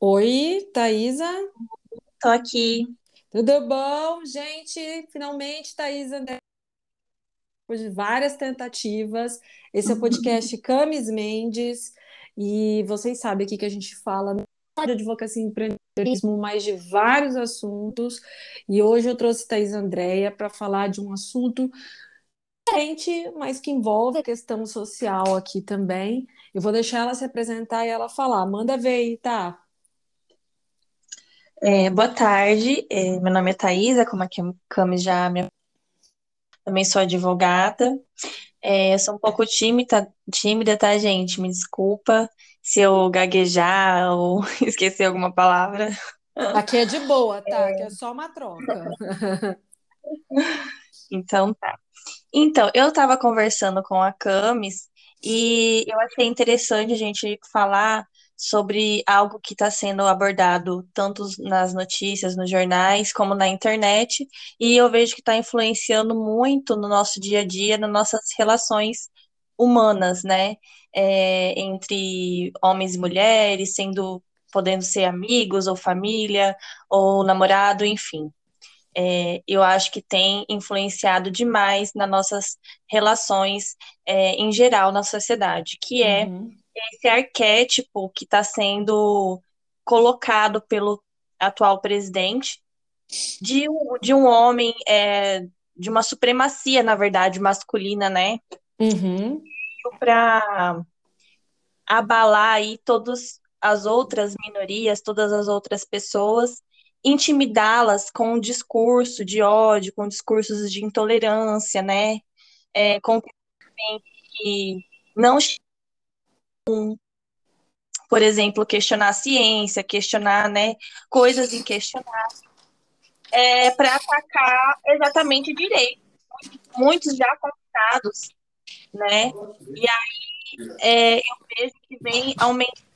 Oi, Thaisa. Tô aqui. Tudo bom, gente? Finalmente, Thaisa, depois de várias tentativas. Esse é o podcast Camis Mendes e vocês sabem aqui que a gente fala de advocacia e empreendedorismo, mas de vários assuntos. E hoje eu trouxe Thaisa Andréia para falar de um assunto diferente, mas que envolve a questão social aqui também. Eu vou deixar ela se apresentar e ela falar. Manda ver aí, tá? É, boa tarde, é, meu nome é Thaisa, como a Cami já me... Também sou advogada, é, eu sou um pouco tímida, tímida, tá, gente? Me desculpa se eu gaguejar ou esquecer alguma palavra. Aqui é de boa, tá? Aqui é só uma troca. Então tá. Então, eu estava conversando com a Camis e eu achei interessante a gente falar sobre algo que está sendo abordado tanto nas notícias, nos jornais, como na internet, e eu vejo que está influenciando muito no nosso dia a dia, nas nossas relações humanas, né? É, entre homens e mulheres, sendo podendo ser amigos ou família ou namorado, enfim. É, eu acho que tem influenciado demais nas nossas relações é, em geral na sociedade, que é Uhum. Esse arquétipo que está sendo colocado pelo atual presidente de, um- de um homem, é, de uma supremacia, na verdade, masculina, né? Uhum. Para abalar aí todas as outras minorias, todas as outras pessoas, intimidá-las com um discurso de ódio, com discursos de intolerância, né? É, com que não por exemplo, questionar a ciência, questionar, né, coisas inquestionáveis, é, para atacar exatamente direito. Muitos já conquistados, né? E aí é, eu vejo que vem aumentando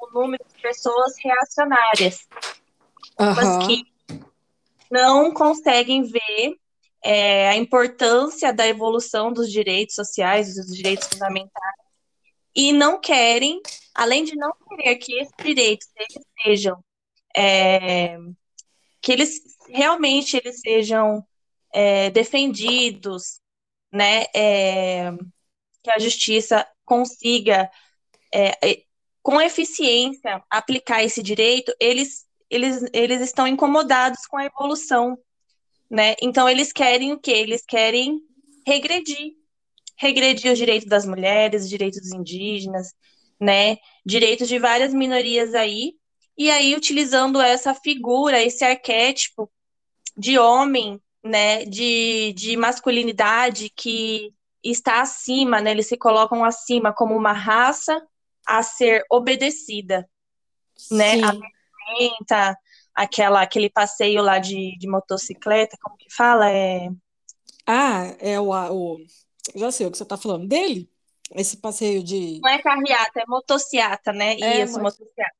o número de pessoas reacionárias, mas que não conseguem ver é, a importância da evolução dos direitos sociais, dos direitos fundamentais, e não querem, além de não querer que esses direitos eles sejam, é, que eles realmente eles sejam é, defendidos, né, é, que a justiça consiga é, com eficiência aplicar esse direito, eles, eles, eles estão incomodados com a evolução, né? Então eles querem o quê? Eles querem regredir regredir os direitos das mulheres, os direitos dos indígenas, né? Direitos de várias minorias aí. E aí, utilizando essa figura, esse arquétipo de homem, né? De, de masculinidade que está acima, né? Eles se colocam acima como uma raça a ser obedecida, né? Sim. A vestimenta, aquela, aquele passeio lá de, de motocicleta, como que fala? É... Ah, é o, o já sei o que você está falando dele, esse passeio de. Não é carreata, é motociata, né? É, Isso, motociata.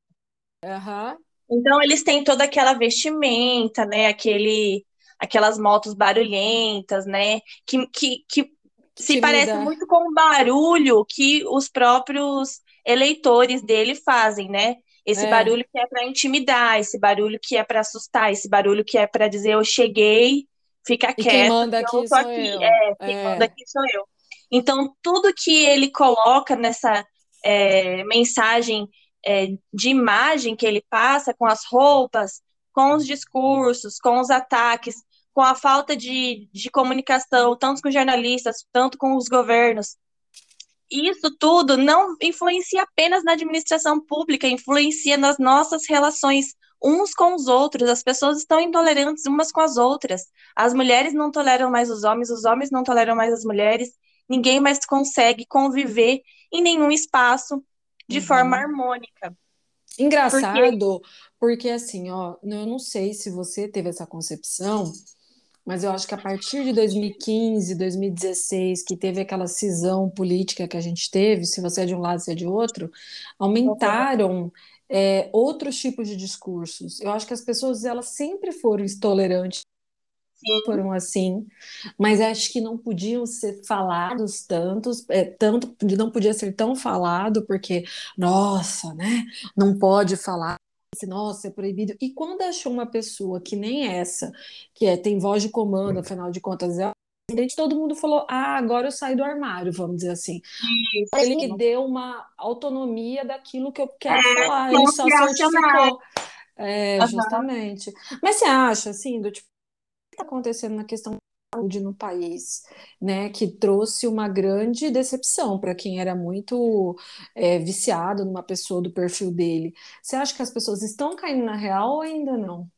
Uhum. Então eles têm toda aquela vestimenta, né? Aquele, aquelas motos barulhentas, né? Que, que, que se parece muito com o barulho que os próprios eleitores dele fazem, né? Esse é. barulho que é para intimidar, esse barulho que é para assustar, esse barulho que é para dizer eu cheguei, fica quieto. quem manda aqui eu sou aqui. eu. É, quem é. manda aqui sou eu. Então, tudo que ele coloca nessa é, mensagem é, de imagem que ele passa com as roupas, com os discursos, com os ataques, com a falta de, de comunicação, tanto com jornalistas, tanto com os governos, isso tudo não influencia apenas na administração pública, influencia nas nossas relações uns com os outros. As pessoas estão intolerantes umas com as outras. As mulheres não toleram mais os homens, os homens não toleram mais as mulheres. Ninguém mais consegue conviver em nenhum espaço de Uhum. forma harmônica. Engraçado, porque assim, ó, eu não sei se você teve essa concepção, mas eu acho que a partir de 2015, 2016, que teve aquela cisão política que a gente teve, se você é de um lado, se é de outro, aumentaram é, outros tipos de discursos. Eu acho que as pessoas elas sempre foram intolerantes, Sim. foram assim, mas acho que não podiam ser falados tantos, é, tanto não podia ser tão falado porque, nossa, né? Não pode falar nossa, é proibido. E quando achou uma pessoa que nem essa, que é, tem voz de comando, afinal de contas, é todo mundo falou: ah, agora eu saio do armário, vamos dizer assim. Isso. Ele me deu uma autonomia daquilo que eu quero é, falar, ele só certificou. É, uhum. justamente. Mas você acha, assim, do tipo, o que está acontecendo na questão da saúde no país, né, que trouxe uma grande decepção para quem era muito é, viciado numa pessoa do perfil dele. Você acha que as pessoas estão caindo na real ou ainda não?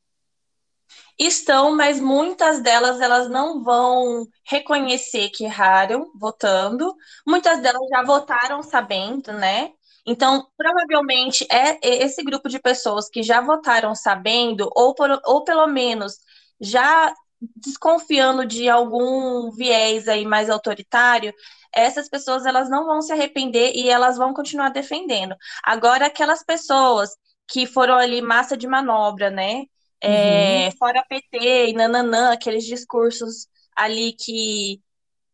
Estão, mas muitas delas elas não vão reconhecer que erraram votando. Muitas delas já votaram sabendo, né? Então, provavelmente é esse grupo de pessoas que já votaram sabendo, ou, por, ou pelo menos já desconfiando de algum viés aí mais autoritário, essas pessoas elas não vão se arrepender e elas vão continuar defendendo. Agora, aquelas pessoas que foram ali massa de manobra, né? É, uhum. fora PT e nananã, aqueles discursos ali que,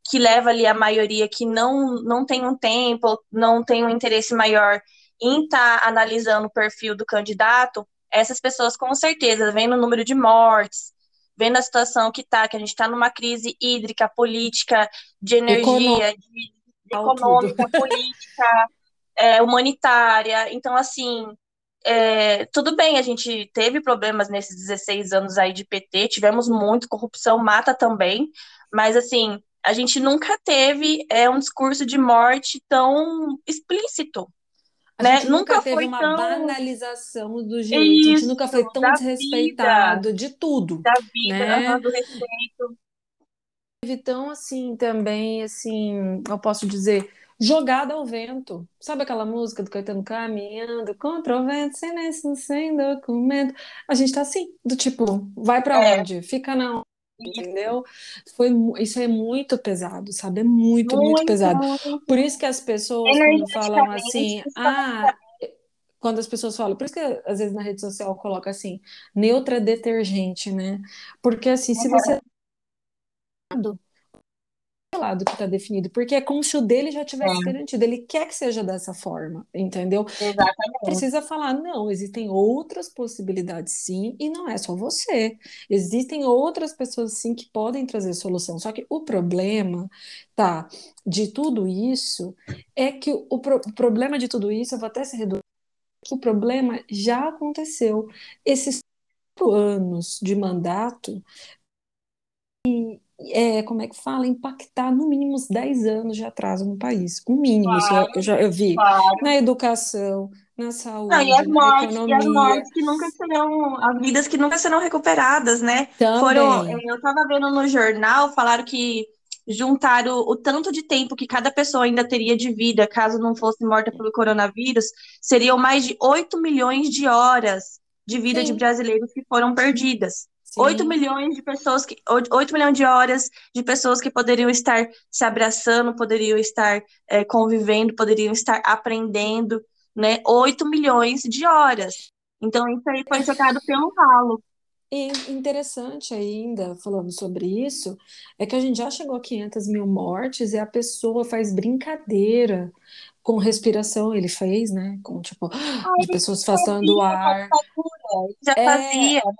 que leva ali a maioria que não, não tem um tempo, não tem um interesse maior em estar tá analisando o perfil do candidato, essas pessoas com certeza, vendo o número de mortes, vendo a situação que está, que a gente está numa crise hídrica, política, de energia, de, de econômica, política, é, humanitária. Então, assim, é, tudo bem, a gente teve problemas nesses 16 anos aí de PT, tivemos muito, corrupção mata também, mas assim, a gente nunca teve é, um discurso de morte tão explícito. A né? gente nunca, nunca teve uma tão... banalização do direito, Isso, a gente nunca foi tão desrespeitado vida, de tudo. Da vida, né? do respeito. Tão assim, também, assim, eu posso dizer, jogada ao vento. Sabe aquela música do Caetano caminhando contra o vento, sem lenço, sem documento? A gente tá assim, do tipo, vai para é. onde? Fica na entendeu? Foi, isso é muito pesado, sabe? É muito, muito, muito pesado. Por isso que as pessoas, quando falam assim, ah, quando as pessoas falam, por isso que às vezes na rede social coloca assim, neutra detergente, né? Porque assim, se você lado que está definido, porque é como se o dele já tivesse é. garantido. Ele quer que seja dessa forma, entendeu? Exatamente. Precisa falar, não, existem outras possibilidades sim, e não é só você. Existem outras pessoas sim que podem trazer solução. Só que o problema, tá, de tudo isso é que o, pro, o problema de tudo isso, eu vou até se reduzir, que o problema já aconteceu. Esses anos de mandato e é, como é que fala, impactar no mínimo uns 10 anos de atraso no país. O mínimo, claro, eu, já eu vi. Claro. Na educação, na saúde, Não, e as mortes. E as mortes que nunca serão, as vidas que nunca serão recuperadas, né? Também. Foram, eu estava vendo no jornal, falaram que juntaram o tanto de tempo que cada pessoa ainda teria de vida caso não fosse morta pelo coronavírus, seriam mais de 8 milhões de horas de vida Sim. de brasileiros que foram perdidas. Sim. 8 milhões de pessoas, que, 8 milhões de horas de pessoas que poderiam estar se abraçando, poderiam estar é, convivendo, poderiam estar aprendendo, né? 8 milhões de horas. Então, isso aí foi jogado pelo ralo. E interessante ainda, falando sobre isso, é que a gente já chegou a 500 mil mortes e a pessoa faz brincadeira com respiração, ele fez, né? Com, tipo, Ai, de pessoas afastando o ar. Já é, fazia, né?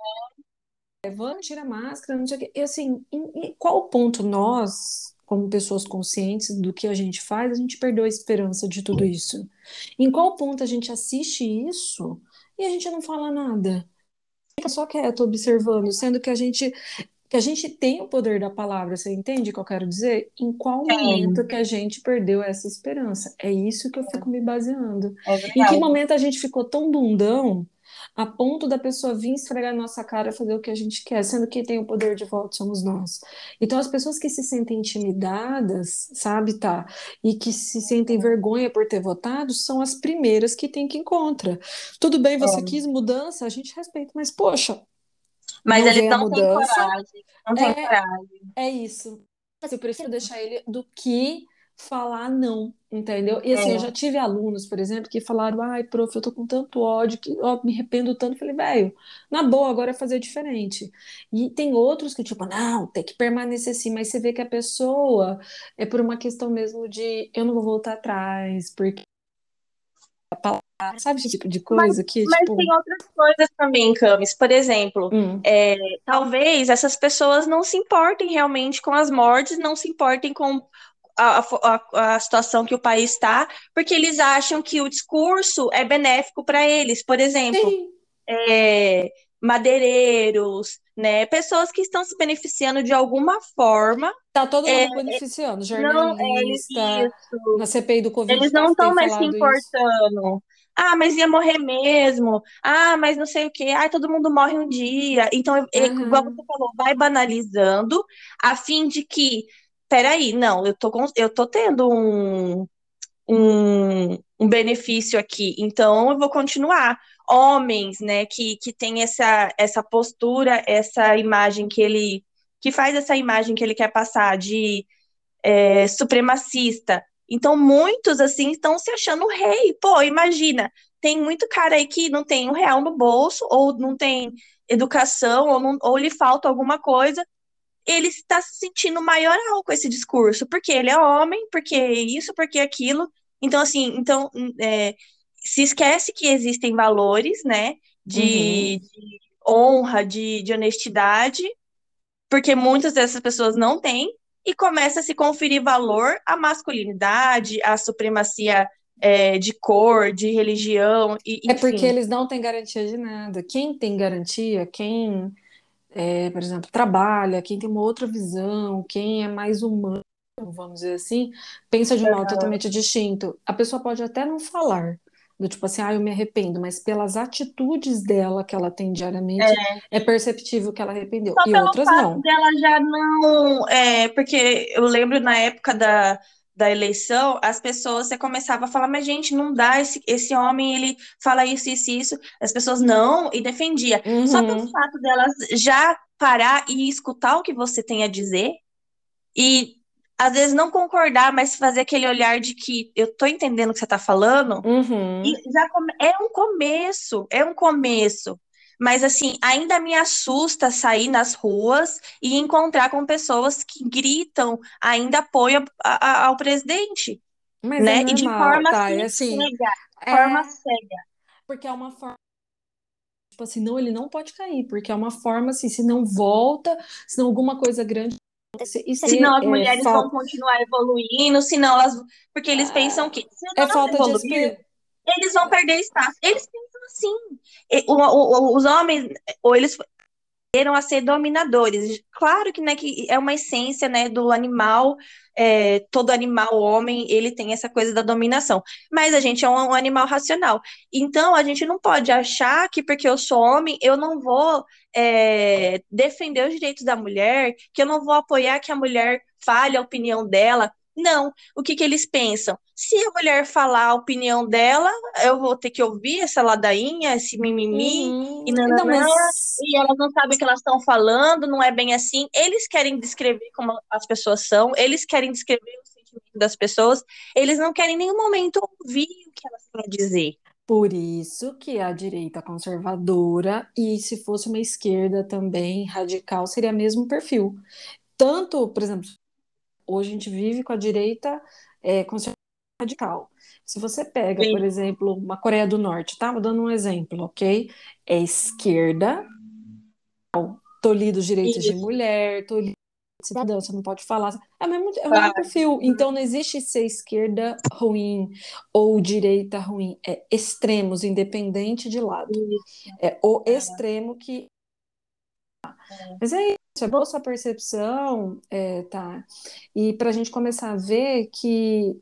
Vamos tirar máscara, não sei o quê. E assim, em, em qual ponto nós, como pessoas conscientes do que a gente faz, a gente perdeu a esperança de tudo isso? Em qual ponto a gente assiste isso e a gente não fala nada? Fica só quieto observando, sendo que a gente que a gente tem o poder da palavra, você entende o que eu quero dizer? Em qual momento que a gente perdeu essa esperança? É isso que eu fico me baseando. É em que momento a gente ficou tão bundão a ponto da pessoa vir esfregar na nossa cara fazer o que a gente quer, sendo que tem o poder de voto somos nós. Então, as pessoas que se sentem intimidadas, sabe, tá? E que se sentem vergonha por ter votado, são as primeiras que tem que encontrar. Tudo bem, você é. quis mudança, a gente respeita, mas poxa. Mas eles não têm coragem. Não tem é, coragem. É isso. Eu prefiro deixar ele do que falar não, entendeu? E assim, é. eu já tive alunos, por exemplo, que falaram: ai, prof, eu tô com tanto ódio que ó, me arrependo tanto. falei, velho, na boa, agora é fazer diferente. E tem outros que, tipo, não, tem que permanecer assim, mas você vê que a pessoa é por uma questão mesmo de eu não vou voltar atrás, porque sabe esse tipo de coisa mas, que, mas tipo... tem outras coisas também, Camis. Por exemplo, hum. é, talvez essas pessoas não se importem realmente com as mortes, não se importem com a, a, a situação que o país está, porque eles acham que o discurso é benéfico para eles. Por exemplo, é, madeireiros, né? Pessoas que estão se beneficiando de alguma forma. Tá todo mundo é, beneficiando, jornalista, não, é na CPI do Covid. Eles não estão mais se importando. Isso. Ah, mas ia morrer mesmo. Ah, mas não sei o quê. Ah, todo mundo morre um dia. Então, uhum. igual você falou, vai banalizando, a fim de que, peraí, não, eu tô, eu tô tendo um, um, um benefício aqui, então eu vou continuar homens, né, que, que tem essa, essa postura, essa imagem que ele, que faz essa imagem que ele quer passar de é, supremacista. Então, muitos, assim, estão se achando rei. Pô, imagina, tem muito cara aí que não tem um real no bolso, ou não tem educação, ou, não, ou lhe falta alguma coisa, ele está se sentindo maioral com esse discurso, porque ele é homem, porque isso, porque aquilo. Então, assim, então, é, se esquece que existem valores, né, de, uhum. de honra, de, de honestidade, porque muitas dessas pessoas não têm, e começa a se conferir valor à masculinidade, à supremacia é, de cor, de religião. E, é porque eles não têm garantia de nada. Quem tem garantia, quem, é, por exemplo, trabalha, quem tem uma outra visão, quem é mais humano, vamos dizer assim, pensa de um modo totalmente distinto. A pessoa pode até não falar, do tipo assim, ah, eu me arrependo, mas pelas atitudes dela que ela tem diariamente, é, é perceptível que ela arrependeu. Só e outras não. dela já não. É, porque eu lembro na época da, da eleição, as pessoas, você começava a falar, mas gente, não dá, esse, esse homem, ele fala isso, isso, isso. As pessoas não, e defendia. Uhum. Só pelo fato delas já parar e escutar o que você tem a dizer, e às vezes não concordar, mas fazer aquele olhar de que eu tô entendendo o que você tá falando, uhum. e já é um começo, é um começo. Mas assim, ainda me assusta sair nas ruas e encontrar com pessoas que gritam ainda apoio a, a, ao presidente. Mas né? É normal, e de forma tá, é assim, cega, é... forma cega. Porque é uma forma tipo assim, não, ele não pode cair, porque é uma forma assim, se não volta, se não alguma coisa grande isso senão as é, mulheres vão continuar evoluindo, senão elas. Porque eles pensam que se é falta evoluir, de eles vão perder espaço. Eles pensam assim. O, o, os homens, ou eles aprenderam a ser dominadores. Claro que, né, que é uma essência né, do animal, é, todo animal, homem, ele tem essa coisa da dominação. Mas a gente é um, um, animal racional. Então, a gente não pode achar que porque eu sou homem, eu não vou é, defender os direitos da mulher, que eu não vou apoiar que a mulher fale a opinião dela. Não. O que, que eles pensam? Se a mulher falar a opinião dela, eu vou ter que ouvir essa ladainha, esse mimimi, uhum. e, nananã, não, mas... e elas não sabem o que elas estão falando, não é bem assim. Eles querem descrever como as pessoas são, eles querem descrever o sentimento das pessoas, eles não querem em nenhum momento ouvir o que elas têm a dizer. Por isso que a direita conservadora, e se fosse uma esquerda também radical, seria o mesmo perfil. Tanto, por exemplo, hoje a gente vive com a direita é, conservadora radical. Se você pega, Sim. por exemplo, uma Coreia do Norte, tá? Vou dando um exemplo, ok? É esquerda, tolhido os direitos Isso. de mulher, tolhido cidadão, você não pode falar. É o mesmo, é o mesmo perfil. Então não existe ser esquerda ruim ou direita ruim. É extremos, independente de lado. É o extremo que. É. Mas é isso, é boa sua percepção, é, tá? E para a gente começar a ver que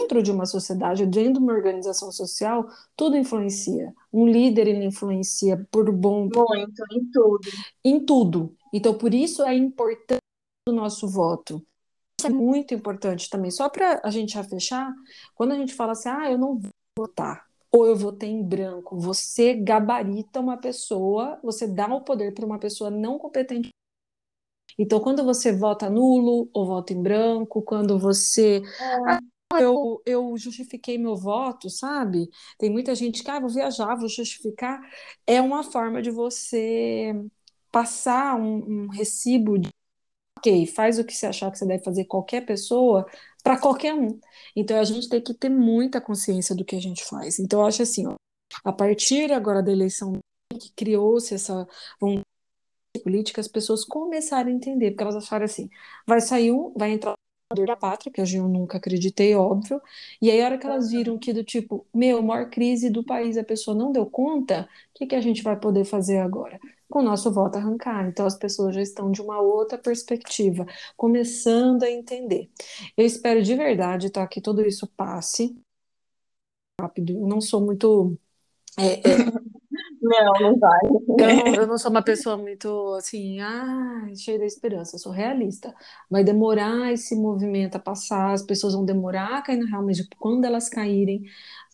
dentro de uma sociedade, dentro de uma organização social, tudo influencia. Um líder ele influencia por bom. Muito, em tudo. Em tudo. Então, por isso é importante o nosso voto. Isso é muito importante também. Só para a gente já fechar, quando a gente fala assim, ah, eu não vou votar, ou eu votei em branco, você gabarita uma pessoa, você dá o poder para uma pessoa não competente então, quando você vota nulo ou vota em branco, quando você. É. Ah, eu, eu justifiquei meu voto, sabe? Tem muita gente que, ah, vou viajar, vou justificar. É uma forma de você passar um, um recibo de ok, faz o que você achar que você deve fazer qualquer pessoa, para qualquer um. Então a gente tem que ter muita consciência do que a gente faz. Então eu acho assim, ó, a partir agora da eleição que criou-se essa vontade política, as pessoas começaram a entender, porque elas acharam assim, vai sair um, vai entrar da pátria, que eu nunca acreditei, óbvio. E aí, a hora que elas viram que do tipo, meu, maior crise do país, a pessoa não deu conta, o que, que a gente vai poder fazer agora? Com o nosso voto arrancar. Então, as pessoas já estão de uma outra perspectiva, começando a entender. Eu espero de verdade, tá, que tudo isso passe rápido. Eu não sou muito. É, é, não, não vai. Eu não, eu não sou uma pessoa muito assim, ah, cheia de esperança, eu sou realista. Vai demorar esse movimento a passar, as pessoas vão demorar a cair no real, mas quando elas caírem,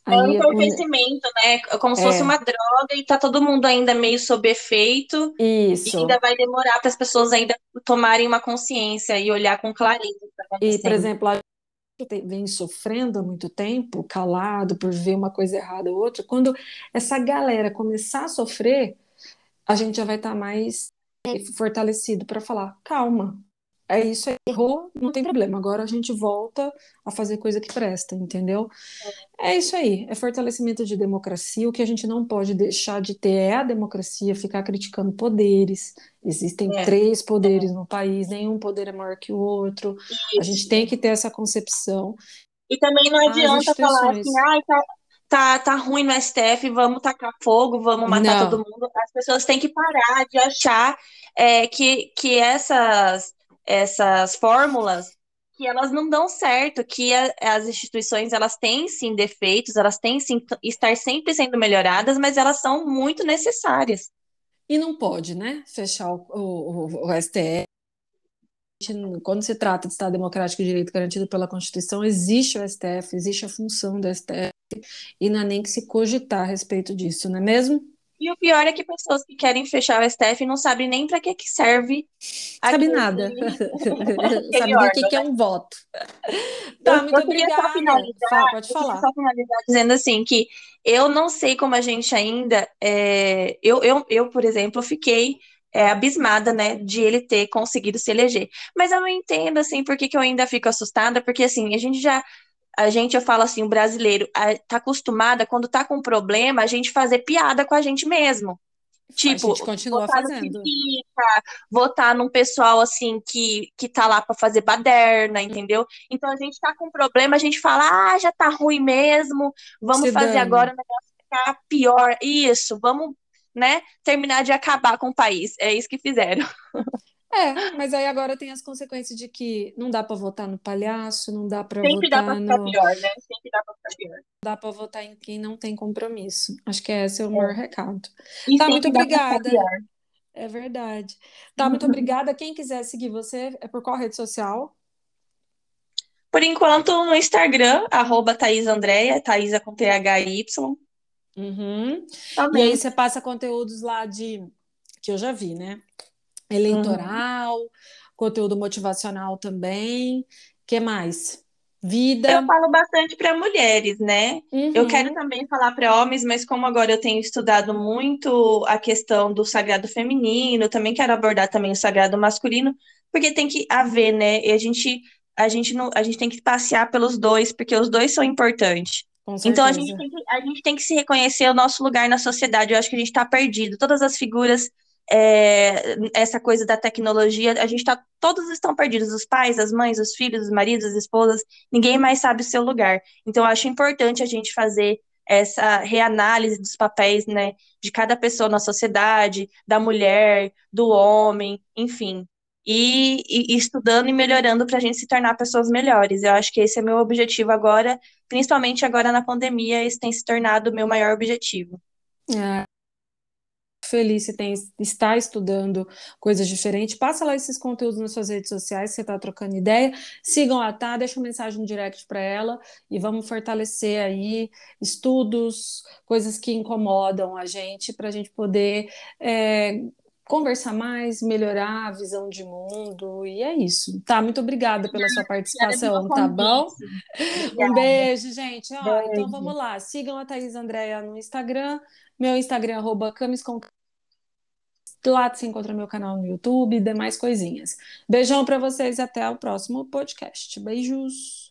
é um entorpecimento, né? Como se é. fosse uma droga e tá todo mundo ainda meio sob efeito. Isso. E ainda vai demorar para as pessoas ainda tomarem uma consciência e olhar com clareza. E, por exemplo, a vem sofrendo há muito tempo, calado por ver uma coisa errada ou outra, quando essa galera começar a sofrer, a gente já vai estar tá mais fortalecido para falar, calma, é isso, errou, não tem problema. Agora a gente volta a fazer coisa que presta, entendeu? É isso aí, é fortalecimento de democracia. O que a gente não pode deixar de ter é a democracia, ficar criticando poderes. Existem é. três poderes no país, nenhum poder é maior que o outro. Isso. A gente tem que ter essa concepção. E também não adianta falar assim, ai, tá, tá, tá ruim no STF, vamos tacar fogo, vamos matar não. todo mundo. As pessoas têm que parar de achar é, que, que essas essas fórmulas que elas não dão certo, que a, as instituições elas têm sim defeitos, elas têm sim estar sempre sendo melhoradas, mas elas são muito necessárias. E não pode, né, fechar o, o, o STF. Quando se trata de Estado Democrático e Direito garantido pela Constituição, existe o STF, existe a função do STF, e não é nem que se cogitar a respeito disso, não é mesmo? E o pior é que pessoas que querem fechar o STF não sabem nem para que, que serve. Sabe nada. Sabe nem o que, que é né? um voto. Tá, eu, muito eu obrigada. Só finalizar, pode falar. Só finalizar dizendo assim que eu não sei como a gente ainda. É, eu, eu, eu, por exemplo, fiquei é, abismada, né, de ele ter conseguido se eleger. Mas eu não entendo, assim, por que, que eu ainda fico assustada, porque, assim, a gente já a gente, eu falo assim, o brasileiro está acostumado, quando está com problema, a gente fazer piada com a gente mesmo. Tipo, votar votar num pessoal assim que, que tá lá para fazer baderna, entendeu? Então a gente tá com problema, a gente fala, ah, já tá ruim mesmo, vamos Se fazer dane. agora o negócio ficar pior. Isso, vamos, né, terminar de acabar com o país. É isso que fizeram. É, mas aí agora tem as consequências de que não dá para votar no palhaço, não dá para votar dá pra ficar no... pior, né? Sempre dá para ficar pior. Dá para votar em quem não tem compromisso. Acho que esse é o é. maior recado. E tá, muito obrigada. É verdade. Tá, muito obrigada. Quem quiser seguir você, é por qual rede social? Por enquanto, no Instagram, arroba Thaís Andréia, Thaisa com T-H-Y. Uhum. E aí você passa conteúdos lá de que eu já vi, né? Eleitoral, uhum. conteúdo motivacional também. que mais? Vida. Eu falo bastante para mulheres, né? Uhum. Eu quero também falar para homens, mas como agora eu tenho estudado muito a questão do sagrado feminino, também quero abordar também o sagrado masculino, porque tem que haver, né? E a gente a gente não, a gente tem que passear pelos dois, porque os dois são importantes. Então a gente, tem que, a gente tem que se reconhecer o nosso lugar na sociedade. Eu acho que a gente está perdido. Todas as figuras é, essa coisa da tecnologia, a gente tá, todos estão perdidos, os pais, as mães, os filhos, os maridos, as esposas, ninguém mais sabe o seu lugar. Então, eu acho importante a gente fazer essa reanálise dos papéis, né, de cada pessoa na sociedade, da mulher, do homem, enfim, e, e estudando e melhorando para a gente se tornar pessoas melhores. Eu acho que esse é meu objetivo agora, principalmente agora na pandemia, esse tem se tornado o meu maior objetivo. É, feliz se tem, está estudando coisas diferentes. Passa lá esses conteúdos nas suas redes sociais, você está trocando ideia. Sigam a Tá, deixa uma mensagem no direct para ela e vamos fortalecer aí estudos, coisas que incomodam a gente, para a gente poder é, conversar mais, melhorar a visão de mundo, e é isso. Tá, muito obrigada pela sua participação, tá bom? Um beijo, gente. Ó, então beijo. Então vamos lá, sigam a Thaís Andréia no Instagram, meu Instagram é arroba camiscom Lá você encontra meu canal no YouTube e demais coisinhas. Beijão para vocês e até o próximo podcast. Beijos!